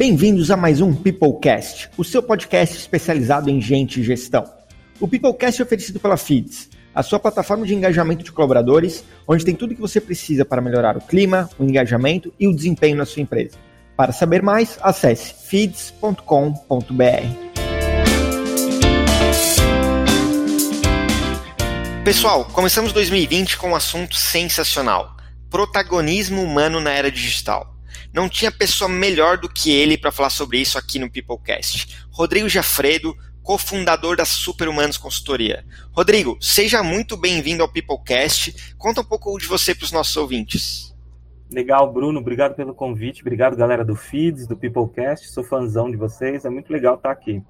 Bem-vindos a mais um Peoplecast, o seu podcast especializado em gente e gestão. O Peoplecast é oferecido pela Feeds, a sua plataforma de engajamento de colaboradores, onde tem tudo o que você precisa para melhorar o clima, o engajamento e o desempenho na sua empresa. Para saber mais, acesse feeds.com.br. Pessoal, começamos 2020 com um assunto sensacional: protagonismo humano na era digital. Não tinha pessoa melhor do que ele para falar sobre isso aqui no Peoplecast. Rodrigo Jafredo, cofundador da Superhumanos Consultoria. Rodrigo, seja muito bem-vindo ao Peoplecast. Conta um pouco de você para os nossos ouvintes. Legal, Bruno. Obrigado pelo convite. Obrigado, galera do Feeds, do Peoplecast. Sou fãzão de vocês. É muito legal estar aqui.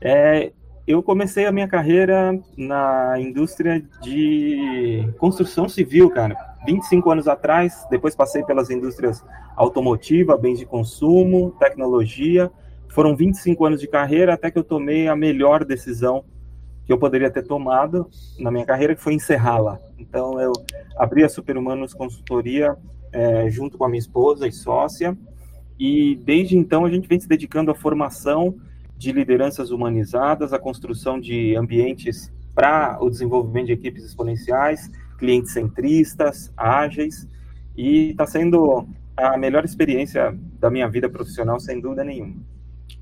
É, eu comecei a minha carreira na indústria de construção civil, cara. 25 anos atrás, depois passei pelas indústrias automotiva, bens de consumo, tecnologia. Foram 25 anos de carreira até que eu tomei a melhor decisão que eu poderia ter tomado na minha carreira, que foi encerrá-la. Então, eu abri a Superhumanos Consultoria é, junto com a minha esposa e sócia, e desde então a gente vem se dedicando à formação de lideranças humanizadas, à construção de ambientes para o desenvolvimento de equipes exponenciais, clientes centristas, ágeis, e está sendo a melhor experiência da minha vida profissional, sem dúvida nenhuma.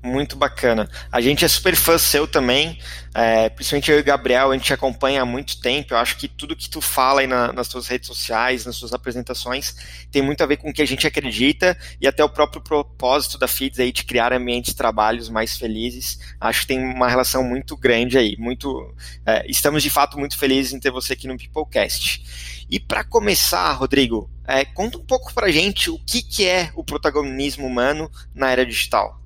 Muito bacana. A gente é super fã seu também, é, principalmente eu e o Gabriel, a gente acompanha há muito tempo. Eu acho que tudo que tu fala aí na, nas tuas redes sociais, nas suas apresentações, tem muito a ver com o que a gente acredita e até o próprio propósito da FIDS aí de criar ambientes de trabalhos mais felizes. Acho que tem uma relação muito grande aí. Muito, é, estamos de fato muito felizes em ter você aqui no Peoplecast. E para começar, Rodrigo, é, conta um pouco para gente o que, que é o protagonismo humano na era digital.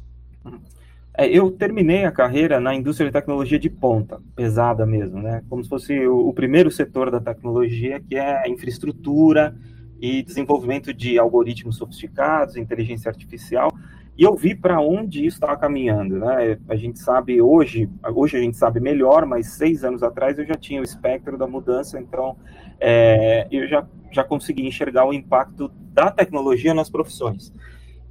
É, eu terminei a carreira na indústria de tecnologia de ponta, pesada mesmo, né? Como se fosse o, primeiro setor da tecnologia, que é infraestrutura e desenvolvimento de algoritmos sofisticados, inteligência artificial. E eu vi para onde isso estava caminhando, né? A gente sabe hoje, hoje a gente sabe melhor, mas seis anos atrás eu já tinha o espectro da mudança, então é, eu já, já consegui enxergar o impacto da tecnologia nas profissões.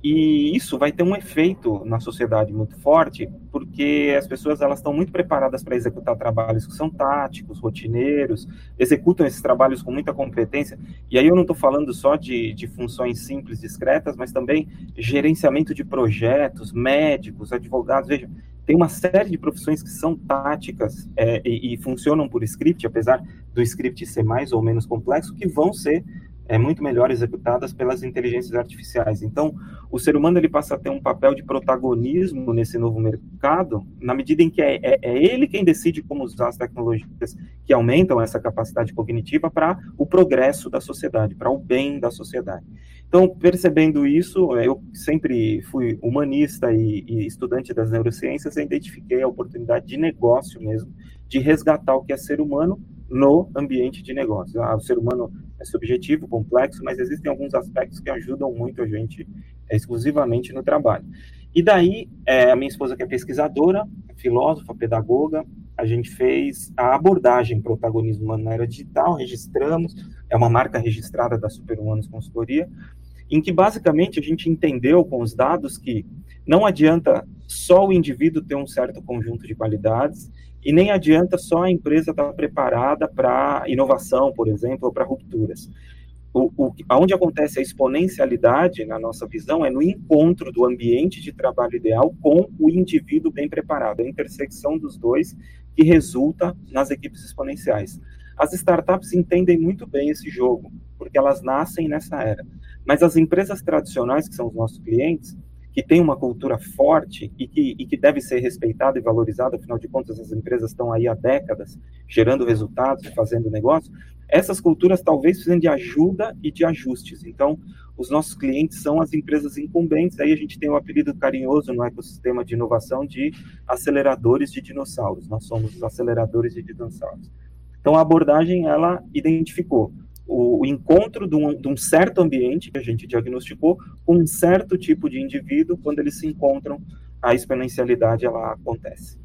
E isso vai ter um efeito na sociedade muito forte, porque as pessoas elas estão muito preparadas para executar trabalhos que são táticos, rotineiros, executam esses trabalhos com muita competência. E aí eu não estou falando só de, de funções simples, discretas, mas também gerenciamento de projetos, médicos, advogados. Veja, tem uma série de profissões que são táticas é, e, e funcionam por script, apesar do script ser mais ou menos complexo, que vão ser é muito melhor executadas pelas inteligências artificiais. Então, o ser humano ele passa a ter um papel de protagonismo nesse novo mercado, na medida em que é, é, é ele quem decide como usar as tecnologias que aumentam essa capacidade cognitiva para o progresso da sociedade, para o bem da sociedade. Então, percebendo isso, eu sempre fui humanista e, e estudante das neurociências, eu identifiquei a oportunidade de negócio mesmo, de resgatar o que é ser humano no ambiente de negócio. Ah, o ser humano é subjetivo, complexo, mas existem alguns aspectos que ajudam muito a gente é, exclusivamente no trabalho. E daí, é, a minha esposa que é pesquisadora, filósofa, pedagoga, a gente fez a abordagem protagonismo na era digital, registramos, é uma marca registrada da Superhumanos Consultoria, em que basicamente a gente entendeu com os dados que não adianta só o indivíduo ter um certo conjunto de qualidades e nem adianta só a empresa estar preparada para inovação, por exemplo, ou para rupturas. O, o, onde acontece a exponencialidade, na nossa visão, é no encontro do ambiente de trabalho ideal com o indivíduo bem preparado, a intersecção dos dois que resulta nas equipes exponenciais. As startups entendem muito bem esse jogo, porque elas nascem nessa era. Mas as empresas tradicionais, que são os nossos clientes, que tem uma cultura forte e que, e que deve ser respeitada e valorizada, afinal de contas, as empresas estão aí há décadas gerando resultados e fazendo negócio, essas culturas talvez precisem de ajuda e de ajustes. Então, os nossos clientes são as empresas incumbentes, aí a gente tem um apelido carinhoso no ecossistema de inovação de aceleradores de dinossauros. Nós somos os aceleradores de dinossauros. Então, a abordagem, ela identificou o, o encontro de um, de um, certo ambiente que a gente diagnosticou com um certo tipo de indivíduo, quando eles se encontram, a exponencialidade ela acontece.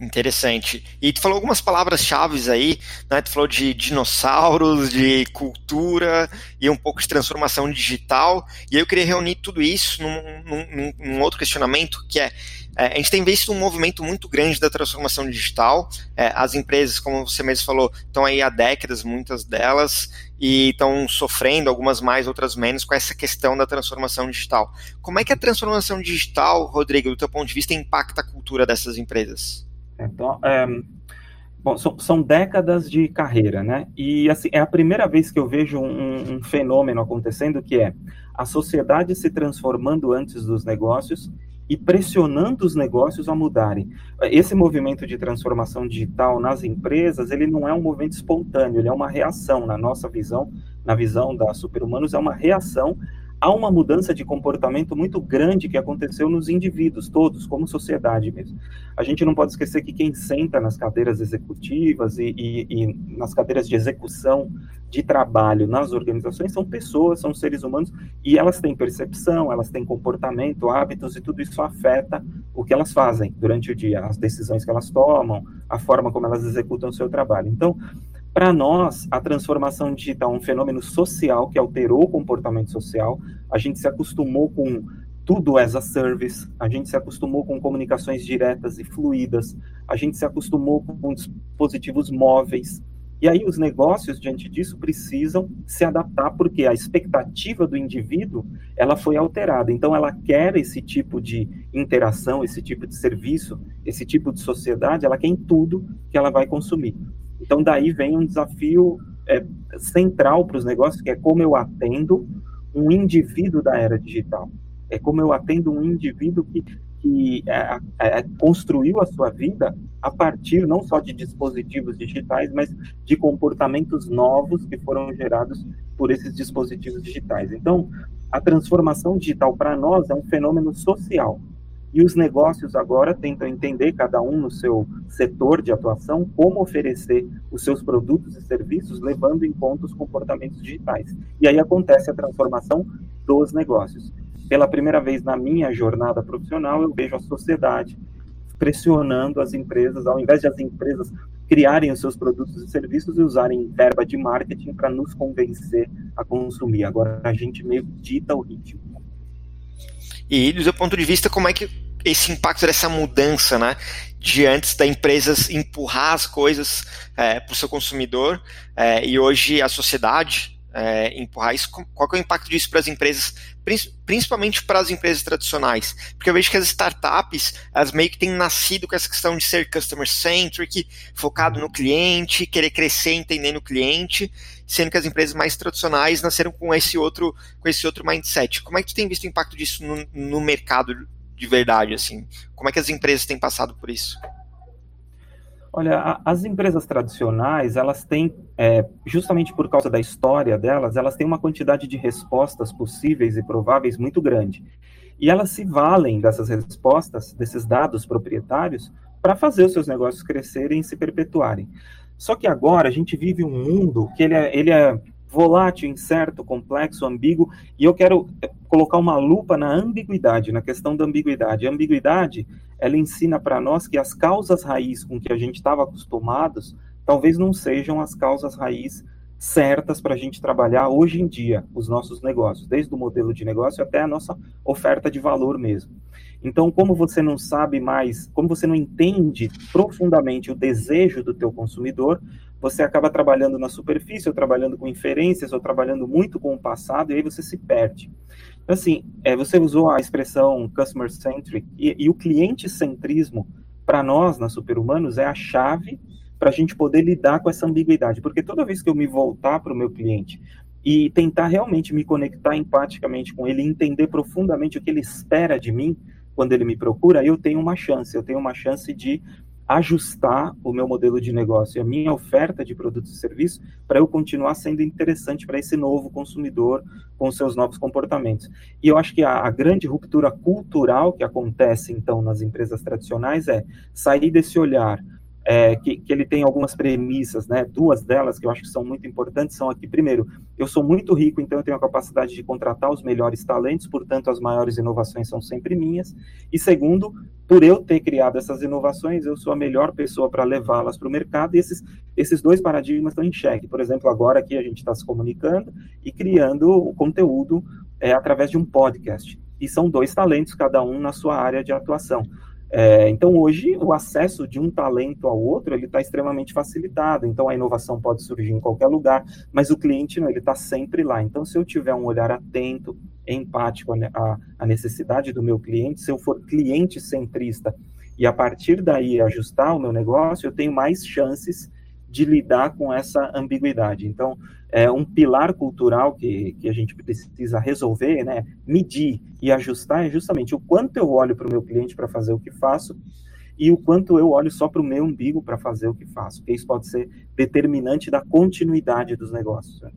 Interessante. E tu falou algumas palavras-chave aí, né? Tu falou de dinossauros, de cultura e um pouco de transformação digital. E eu queria reunir tudo isso num, num, num outro questionamento que é, é, a gente tem visto um movimento muito grande da transformação digital. É, as empresas, como você mesmo falou, estão aí há décadas, muitas delas, e estão sofrendo, algumas mais, outras menos, com essa questão da transformação digital. Como é que a transformação digital, Rodrigo, do teu ponto de vista, impacta a cultura dessas empresas? Então, é, bom, são, são, décadas de carreira, né? E assim, é a primeira vez que eu vejo um, um fenômeno acontecendo que é a sociedade se transformando antes dos negócios e pressionando os negócios a mudarem. Esse movimento de transformação digital nas empresas, ele não é um movimento espontâneo, ele é uma reação, na nossa visão, na visão da Superhumanos, é uma reação há uma mudança de comportamento muito grande que aconteceu nos indivíduos todos, como sociedade mesmo. A gente não pode esquecer que quem senta nas cadeiras executivas e, e, e, nas cadeiras de execução de trabalho nas organizações são pessoas, são seres humanos e elas têm percepção, elas têm comportamento, hábitos e tudo isso afeta o que elas fazem durante o dia, as decisões que elas tomam, a forma como elas executam o seu trabalho. Então, para nós, a transformação digital é um fenômeno social que alterou o comportamento social. A gente se acostumou com tudo as a service, a gente se acostumou com comunicações diretas e fluídas, a gente se acostumou com dispositivos móveis. E aí os negócios diante disso precisam se adaptar porque a expectativa do indivíduo, ela foi alterada. Então ela quer esse tipo de interação, esse tipo de serviço, esse tipo de sociedade, ela quer em tudo que ela vai consumir. Então, daí vem um desafio é, central para os negócios, que é como eu atendo um indivíduo da era digital. É como eu atendo um indivíduo que, que é, é, construiu a sua vida a partir não só de dispositivos digitais, mas de comportamentos novos que foram gerados por esses dispositivos digitais. Então, a transformação digital para nós é um fenômeno social. E os negócios agora tentam entender, cada um no seu setor de atuação, como oferecer os seus produtos e serviços, levando em conta os comportamentos digitais. E aí acontece a transformação dos negócios. Pela primeira vez na minha jornada profissional, eu vejo a sociedade pressionando as empresas, ao invés de as empresas criarem os seus produtos e serviços e usarem verba de marketing para nos convencer a consumir. Agora a gente meio dita o ritmo. E do seu ponto de vista, como é que esse impacto dessa mudança, né? De antes da empresas empurrar as coisas é, para o seu consumidor é, e hoje a sociedade é, empurrar isso, qual é o impacto disso para as empresas, principalmente para as empresas tradicionais? Porque eu vejo que as startups, elas meio que têm nascido com essa questão de ser customer-centric, focado no cliente, querer crescer entendendo o cliente, sendo que as empresas mais tradicionais nasceram com esse outro, com esse outro mindset. Como é que tu tem visto o impacto disso no, no mercado de verdade, assim? Como é que as empresas têm passado por isso? Olha, as empresas tradicionais, elas têm, é, justamente por causa da história delas, elas têm uma quantidade de respostas possíveis e prováveis muito grande. E elas se valem dessas respostas, desses dados proprietários, para fazer os seus negócios crescerem e se perpetuarem. Só que agora a gente vive um mundo que ele é, ele é volátil, incerto, complexo, ambíguo, e eu quero é, colocar uma lupa na ambiguidade, na questão da ambiguidade. A ambiguidade, ela ensina para nós que as causas raiz com que a gente estava acostumados, talvez não sejam as causas raiz certas para a gente trabalhar hoje em dia os nossos negócios, desde o modelo de negócio até a nossa oferta de valor mesmo. Então, como você não sabe mais, como você não entende profundamente o desejo do teu consumidor, você acaba trabalhando na superfície, ou trabalhando com inferências, ou trabalhando muito com o passado, e aí você se perde. Então, assim, é, você usou a expressão customer-centric, e, e o cliente-centrismo, para nós, na Superhumanos, é a chave para a gente poder lidar com essa ambiguidade. Porque toda vez que eu me voltar para o meu cliente e tentar realmente me conectar empaticamente com ele, entender profundamente o que ele espera de mim quando ele me procura, eu tenho uma chance, eu tenho uma chance de ajustar o meu modelo de negócio a minha oferta de produtos e serviços para eu continuar sendo interessante para esse novo consumidor com seus novos comportamentos. E eu acho que a, a, grande ruptura cultural que acontece, então, nas empresas tradicionais é sair desse olhar é, que, que, ele tem algumas premissas, né? Duas delas que eu acho que são muito importantes são aqui. Primeiro, eu sou muito rico, então eu tenho a capacidade de contratar os melhores talentos, portanto, as maiores inovações são sempre minhas. E segundo, por eu ter criado essas inovações, eu sou a melhor pessoa para levá-las para o mercado, e esses, esses dois paradigmas estão em xeque. Por exemplo, agora aqui a gente está se comunicando e criando o conteúdo é, através de um podcast. E são dois talentos, cada um na sua área de atuação. É, então, hoje, o acesso de um talento ao outro, ele está extremamente facilitado. Então, a inovação pode surgir em qualquer lugar, mas o cliente, não, ele está sempre lá. Então, se eu tiver um olhar atento, empático à, necessidade do meu cliente, se eu for cliente centrista e a partir daí ajustar o meu negócio, eu tenho mais chances de lidar com essa ambiguidade. Então, é um pilar cultural que, que a gente precisa resolver, né, medir e ajustar é justamente o quanto eu olho para o meu cliente para fazer o que faço e o quanto eu olho só para o meu umbigo para fazer o que faço, porque isso pode ser determinante da continuidade dos negócios. Né?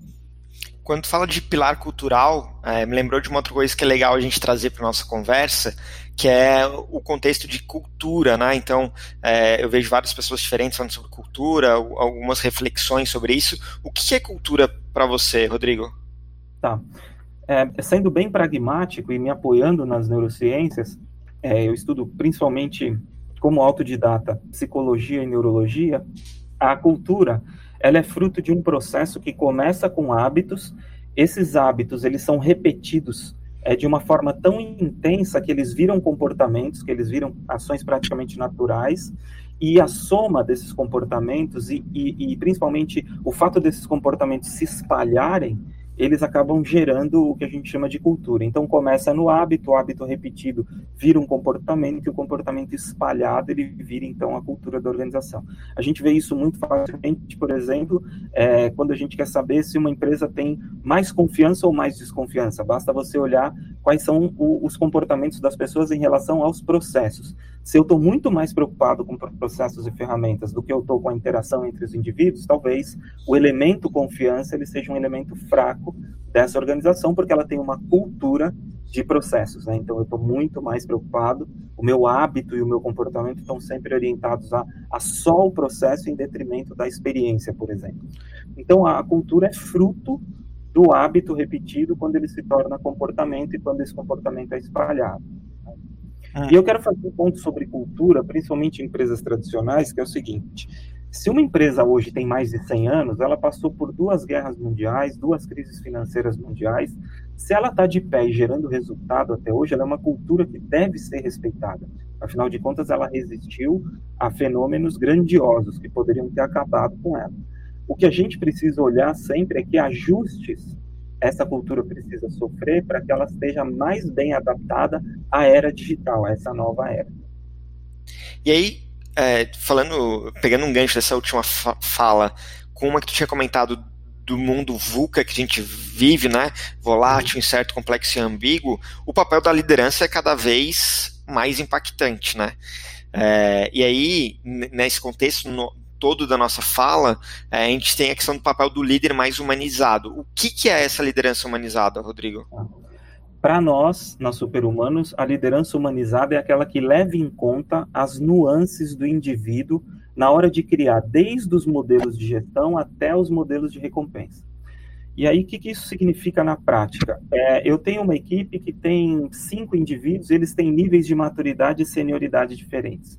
Quando fala de pilar cultural, é, me lembrou de uma outra coisa que é legal a gente trazer para nossa conversa, que é o contexto de cultura, né? Então, é, eu vejo várias pessoas diferentes falando sobre cultura, algumas reflexões sobre isso. O que é cultura para você, Rodrigo? Tá. É, sendo bem pragmático e me apoiando nas neurociências, é, eu estudo principalmente como autodidata psicologia e neurologia. A cultura ela é fruto de um processo que começa com hábitos. Esses hábitos eles são repetidos é, de uma forma tão intensa que eles viram comportamentos, que eles viram ações praticamente naturais, e a soma desses comportamentos e, e, e principalmente o fato desses comportamentos se espalharem eles acabam gerando o que a gente chama de cultura. Então começa no hábito, o hábito repetido vira um comportamento, e o comportamento espalhado ele vira então a cultura da organização. A gente vê isso muito facilmente, por exemplo, é, quando a gente quer saber se uma empresa tem mais confiança ou mais desconfiança. Basta você olhar quais são o, os comportamentos das pessoas em relação aos processos. Se eu estou muito mais preocupado com processos e ferramentas do que eu estou com a interação entre os indivíduos, talvez o elemento confiança ele seja um elemento fraco dessa organização, porque ela tem uma cultura de processos. Né? Então, eu estou muito mais preocupado, o meu hábito e o meu comportamento estão sempre orientados a, a só o processo em detrimento da experiência, por exemplo. Então, a, a cultura é fruto do hábito repetido quando ele se torna comportamento e quando esse comportamento é espalhado. Ah. E eu quero fazer um ponto sobre cultura, principalmente em empresas tradicionais, que é o seguinte: se uma empresa hoje tem mais de 100 anos, ela passou por duas guerras mundiais, duas crises financeiras mundiais. Se ela está de pé e gerando resultado até hoje, ela é uma cultura que deve ser respeitada. Afinal de contas, ela resistiu a fenômenos grandiosos que poderiam ter acabado com ela. O que a gente precisa olhar sempre é que ajustes essa cultura precisa sofrer para que ela esteja mais bem adaptada à era digital, a essa nova era. E aí, é, falando, pegando um gancho dessa última fa fala, com uma que tu tinha comentado do mundo VUCA que a gente vive, né, volátil, incerto, complexo e ambíguo, o papel da liderança é cada vez mais impactante, né? É, e aí, nesse contexto, no, todo da nossa fala, é, a gente tem a questão do papel do líder mais humanizado. O que, que é essa liderança humanizada, Rodrigo? Para nós, na Superhumanos, a liderança humanizada é aquela que leva em conta as nuances do indivíduo na hora de criar desde os modelos de gestão até os modelos de recompensa. E aí, o que, que isso significa na prática? É, eu tenho uma equipe que tem cinco indivíduos, eles têm níveis de maturidade e senioridade diferentes.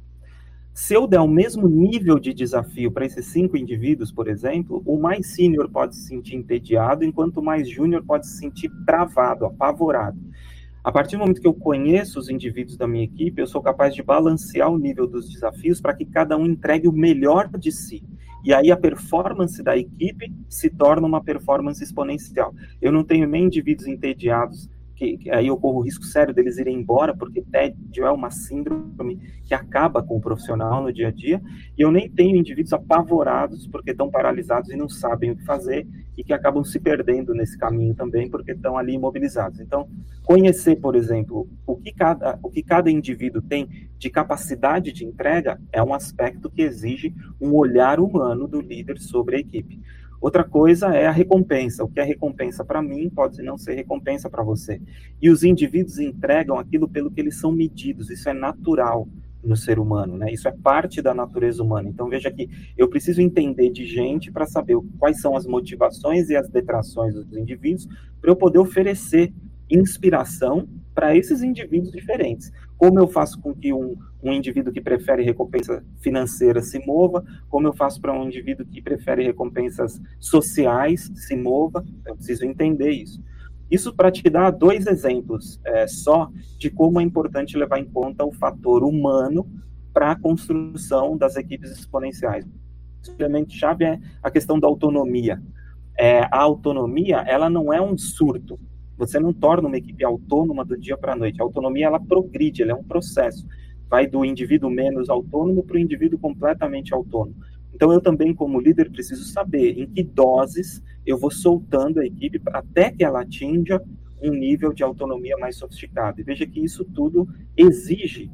Se eu der o mesmo nível de desafio para esses cinco indivíduos, por exemplo, o mais sênior pode se sentir entediado, enquanto o mais júnior pode se sentir travado, apavorado. A partir do momento que eu conheço os indivíduos da minha equipe, eu sou capaz de balancear o nível dos desafios para que cada um entregue o melhor de si. E aí a performance da equipe se torna uma performance exponencial. Eu não tenho nem indivíduos entediados que, que, aí ocorre o risco sério deles irem embora, porque tédio é uma síndrome que acaba com o profissional no dia a dia, e eu nem tenho indivíduos apavorados porque estão paralisados e não sabem o que fazer, e que acabam se perdendo nesse caminho também, porque estão ali imobilizados. Então, conhecer, por exemplo, o que cada, o que cada indivíduo tem de capacidade de entrega é um aspecto que exige um olhar humano do líder sobre a equipe. Outra coisa é a recompensa. O que é recompensa para mim pode não ser recompensa para você. E os indivíduos entregam aquilo pelo que eles são medidos. Isso é natural no ser humano, né? Isso é parte da natureza humana. Então veja que eu preciso entender de gente para saber quais são as motivações e as detrações dos indivíduos para eu poder oferecer inspiração para esses indivíduos diferentes. Como eu faço com que um, um indivíduo que prefere recompensa financeira se mova, como eu faço para um indivíduo que prefere recompensas sociais se mova, eu preciso entender isso. Isso para te dar dois exemplos é, só de como é importante levar em conta o fator humano para a construção das equipes exponenciais. O elemento chave é a questão da autonomia. É, a autonomia, ela não é um surto. Você não torna uma equipe autônoma do dia para a noite. A autonomia, ela progride, ela é um processo. Vai do indivíduo menos autônomo para o indivíduo completamente autônomo. Então, eu também, como líder, preciso saber em que doses eu vou soltando a equipe até que ela atinja um nível de autonomia mais sofisticado. E veja que isso tudo exige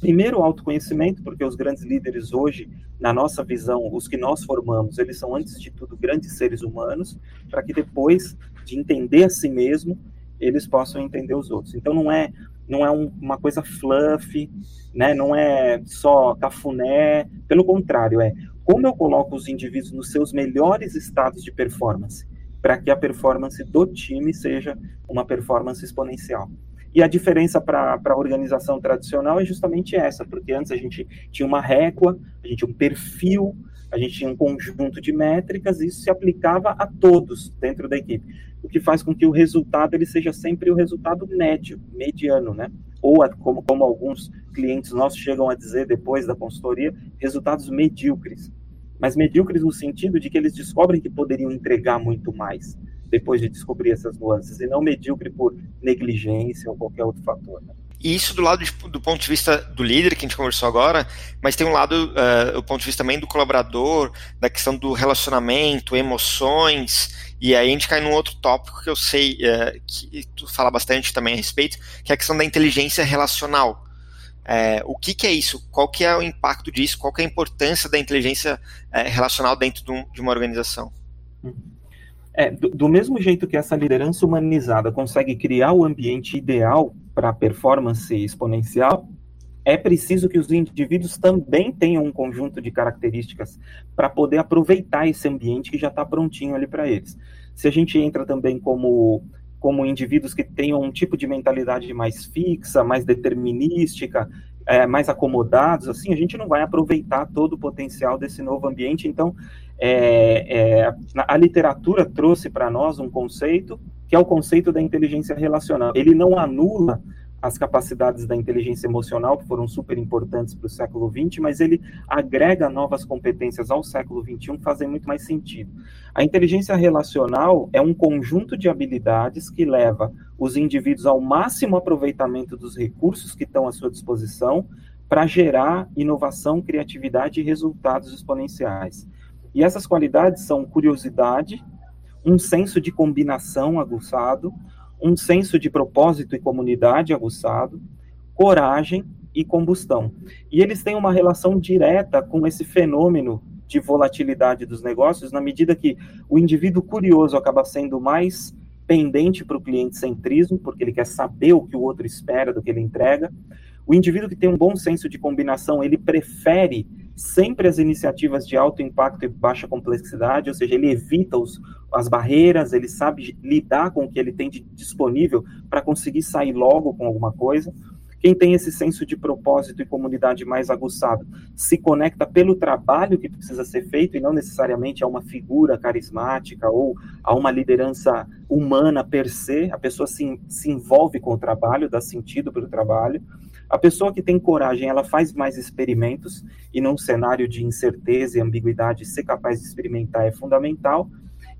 Primeiro, autoconhecimento, porque os grandes líderes hoje, na nossa visão, os que nós formamos, eles são, antes de tudo, grandes seres humanos, para que depois de entender a si mesmo, eles possam entender os outros. Então, não é, não é um, uma coisa fluffy, né? não é só cafuné, pelo contrário, é como eu coloco os indivíduos nos seus melhores estados de performance, para que a performance do time seja uma performance exponencial. E a diferença para a organização tradicional é justamente essa, porque antes a gente tinha uma régua, a gente tinha um perfil, a gente tinha um conjunto de métricas, e isso se aplicava a todos dentro da equipe, o que faz com que o resultado ele seja sempre o resultado médio, mediano, né? Ou, como, como alguns clientes nossos chegam a dizer depois da consultoria, resultados medíocres. Mas medíocres no sentido de que eles descobrem que poderiam entregar muito mais depois de descobrir essas nuances, e não medíocre por negligência ou qualquer outro fator. Né? E isso do lado de, do ponto de vista do líder que a gente conversou agora, mas tem um lado, uh, o ponto de vista também do colaborador, da questão do relacionamento, emoções, e aí a gente cai num outro tópico que eu sei uh, que tu fala bastante também a respeito, que é a questão da inteligência relacional. É, o que, que, é isso? Qual que é o impacto disso? Qual que é a importância da inteligência é, relacional dentro de, um, de uma organização? É, do, do, mesmo jeito que essa liderança humanizada consegue criar o ambiente ideal para performance exponencial, é preciso que os indivíduos também tenham um conjunto de características para poder aproveitar esse ambiente que já está prontinho ali para eles. Se a gente entra também como como indivíduos que tenham um tipo de mentalidade mais fixa, mais determinística, é, mais acomodados, assim, a gente não vai aproveitar todo o potencial desse novo ambiente. Então, é, é, a literatura trouxe para nós um conceito que é o conceito da inteligência relacional. Ele não anula as capacidades da inteligência emocional, que foram super importantes para o século XX, mas ele agrega novas competências ao século XXI fazem muito mais sentido. A inteligência relacional é um conjunto de habilidades que leva os indivíduos ao máximo aproveitamento dos recursos que estão à sua disposição para gerar inovação, criatividade e resultados exponenciais. E essas qualidades são curiosidade, um senso de combinação aguçado, um senso de propósito e comunidade aguçado, coragem e combustão. E eles têm uma relação direta com esse fenômeno de volatilidade dos negócios, na medida que o indivíduo curioso acaba sendo mais pendente para o cliente centrismo, porque ele quer saber o que o outro espera do que ele entrega. O indivíduo que tem um bom senso de combinação, ele prefere sempre as iniciativas de alto impacto e baixa complexidade, ou seja, ele evita os, as barreiras, ele sabe lidar com o que ele tem de disponível para conseguir sair logo com alguma coisa. Quem tem esse senso de propósito e comunidade mais aguçado se conecta pelo trabalho que precisa ser feito e não necessariamente a uma figura carismática ou a uma liderança humana per se. A pessoa se, se envolve com o trabalho, dá sentido para o trabalho. A pessoa que tem coragem, ela faz mais experimentos, e num cenário de incerteza e ambiguidade, ser capaz de experimentar é fundamental.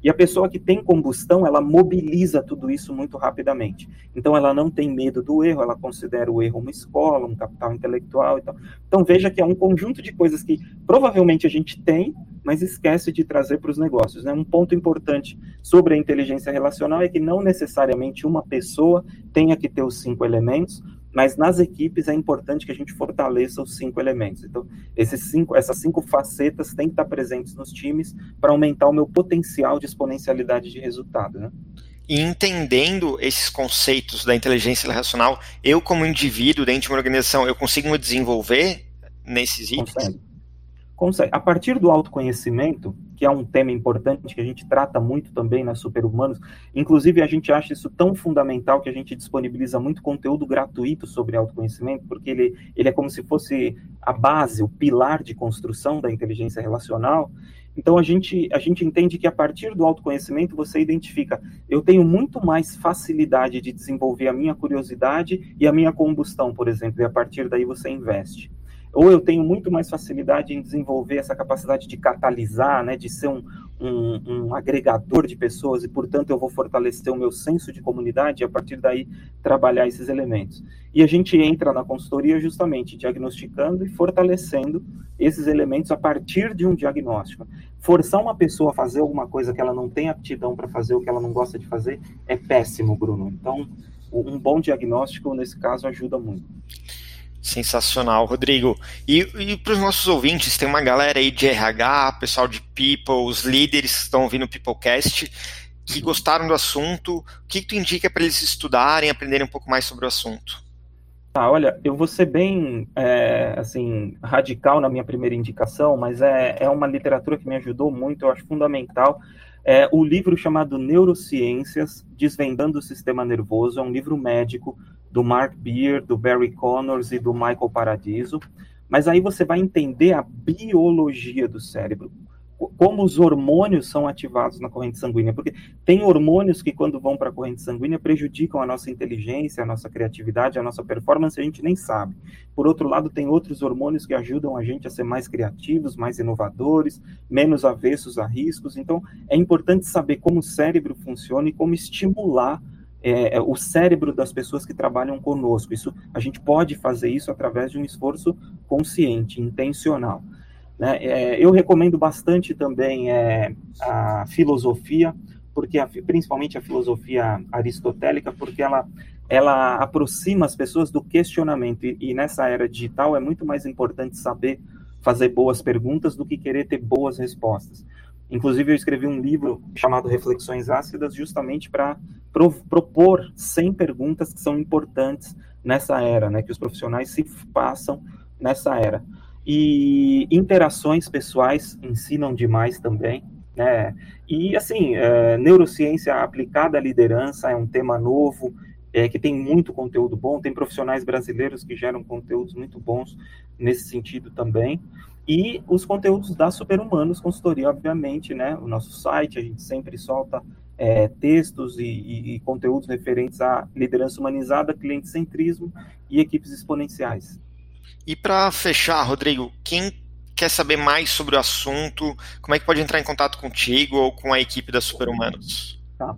E a pessoa que tem combustão, ela mobiliza tudo isso muito rapidamente. Então, ela não tem medo do erro, ela considera o erro uma escola, um capital intelectual e tal. Então, veja que é um conjunto de coisas que provavelmente a gente tem, mas esquece de trazer para os negócios. Né? Um ponto importante sobre a inteligência relacional é que não necessariamente uma pessoa tenha que ter os cinco elementos, mas nas equipes é importante que a gente fortaleça os cinco elementos. Então, esses cinco, essas cinco facetas têm que estar presentes nos times para aumentar o meu potencial de exponencialidade de resultado. Né? E entendendo esses conceitos da inteligência relacional, eu como indivíduo dentro de uma organização, eu consigo me desenvolver nesses itens? Consegue. Consegue. A partir do autoconhecimento, que é um tema importante que a gente trata muito também nas Superhumanos. Inclusive, a gente acha isso tão fundamental que a gente disponibiliza muito conteúdo gratuito sobre autoconhecimento, porque ele, ele é como se fosse a base, o pilar de construção da inteligência relacional. Então, a gente, a gente entende que a partir do autoconhecimento você identifica, eu tenho muito mais facilidade de desenvolver a minha curiosidade e a minha combustão, por exemplo, e a partir daí você investe ou eu tenho muito mais facilidade em desenvolver essa capacidade de catalisar, né, de ser um, um, um, agregador de pessoas e, portanto, eu vou fortalecer o meu senso de comunidade e, a partir daí, trabalhar esses elementos. E a gente entra na consultoria justamente diagnosticando e fortalecendo esses elementos a partir de um diagnóstico. Forçar uma pessoa a fazer alguma coisa que ela não tem aptidão para fazer, ou que ela não gosta de fazer, é péssimo, Bruno. Então, um bom diagnóstico, nesse caso, ajuda muito. Sensacional, Rodrigo. E, e para os nossos ouvintes, tem uma galera aí de RH, pessoal de People, os líderes que estão ouvindo o Peoplecast, que gostaram do assunto. O que, que tu indica para eles estudarem, aprenderem um pouco mais sobre o assunto? Ah, olha, eu vou ser bem, é, assim, radical na minha primeira indicação, mas é, é uma literatura que me ajudou muito, eu acho fundamental. É o livro chamado Neurociências, Desvendando o Sistema Nervoso, é um livro médico do Mark Beer, do Barry Connors e do Michael Paradiso. Mas aí você vai entender a biologia do cérebro, como os hormônios são ativados na corrente sanguínea, porque tem hormônios que quando vão para a corrente sanguínea prejudicam a nossa inteligência, a nossa criatividade, a nossa performance, a gente nem sabe. Por outro lado, tem outros hormônios que ajudam a gente a ser mais criativos, mais inovadores, menos avessos a riscos. Então, é importante saber como o cérebro funciona e como estimular é, é, o cérebro das pessoas que trabalham conosco. Isso, a gente pode fazer isso através de um esforço consciente, intencional. Né? É, eu recomendo bastante também é, a filosofia, porque a, principalmente a filosofia aristotélica, porque ela ela aproxima as pessoas do questionamento e, e nessa era digital é muito mais importante saber fazer boas perguntas do que querer ter boas respostas. Inclusive, eu escrevi um livro chamado Reflexões Ácidas, justamente para pro, propor 100 perguntas que são importantes nessa era, né, que os profissionais se passam nessa era. E interações pessoais ensinam demais também, né? E, assim, é, neurociência aplicada à liderança é um tema novo, é, que tem muito conteúdo bom, tem profissionais brasileiros que geram conteúdos muito bons nesse sentido também e os conteúdos da Superhumanos Consultoria, obviamente, né? O nosso site, a gente sempre solta é, textos e, e, e, conteúdos referentes à liderança humanizada, cliente-centrismo e equipes exponenciais. E para fechar, Rodrigo, quem quer saber mais sobre o assunto, como é que pode entrar em contato contigo ou com a equipe da Superhumanos? Tá.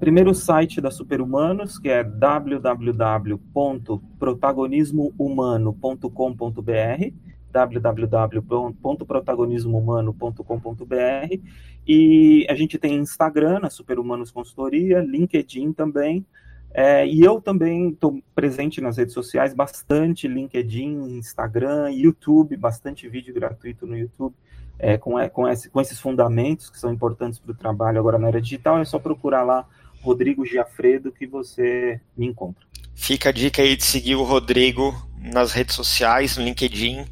Primeiro o site da Superhumanos, que é www.protagonismohumano.com.br www.protagonismohumano.com.br e a gente tem Instagram, a Superhumanos Consultoria, LinkedIn também, é, e eu também estou presente nas redes sociais, bastante LinkedIn, Instagram, YouTube, bastante vídeo gratuito no YouTube, é, com, é, com, esse, com esses fundamentos que são importantes para o trabalho agora na era digital, é só procurar lá Rodrigo Giafredo que você me encontra. Fica a dica aí de seguir o Rodrigo nas redes sociais, no LinkedIn.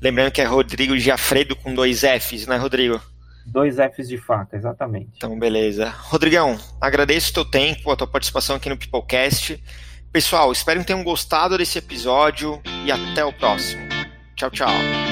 Lembrando que é Rodrigo Giafredo com dois Fs, né, Rodrigo? Dois Fs de faca, exatamente. Então, beleza. Rodrigão, agradeço o teu tempo, a tua participação aqui no Peoplecast. Pessoal, espero que tenham gostado desse episódio e até o próximo. Tchau, tchau.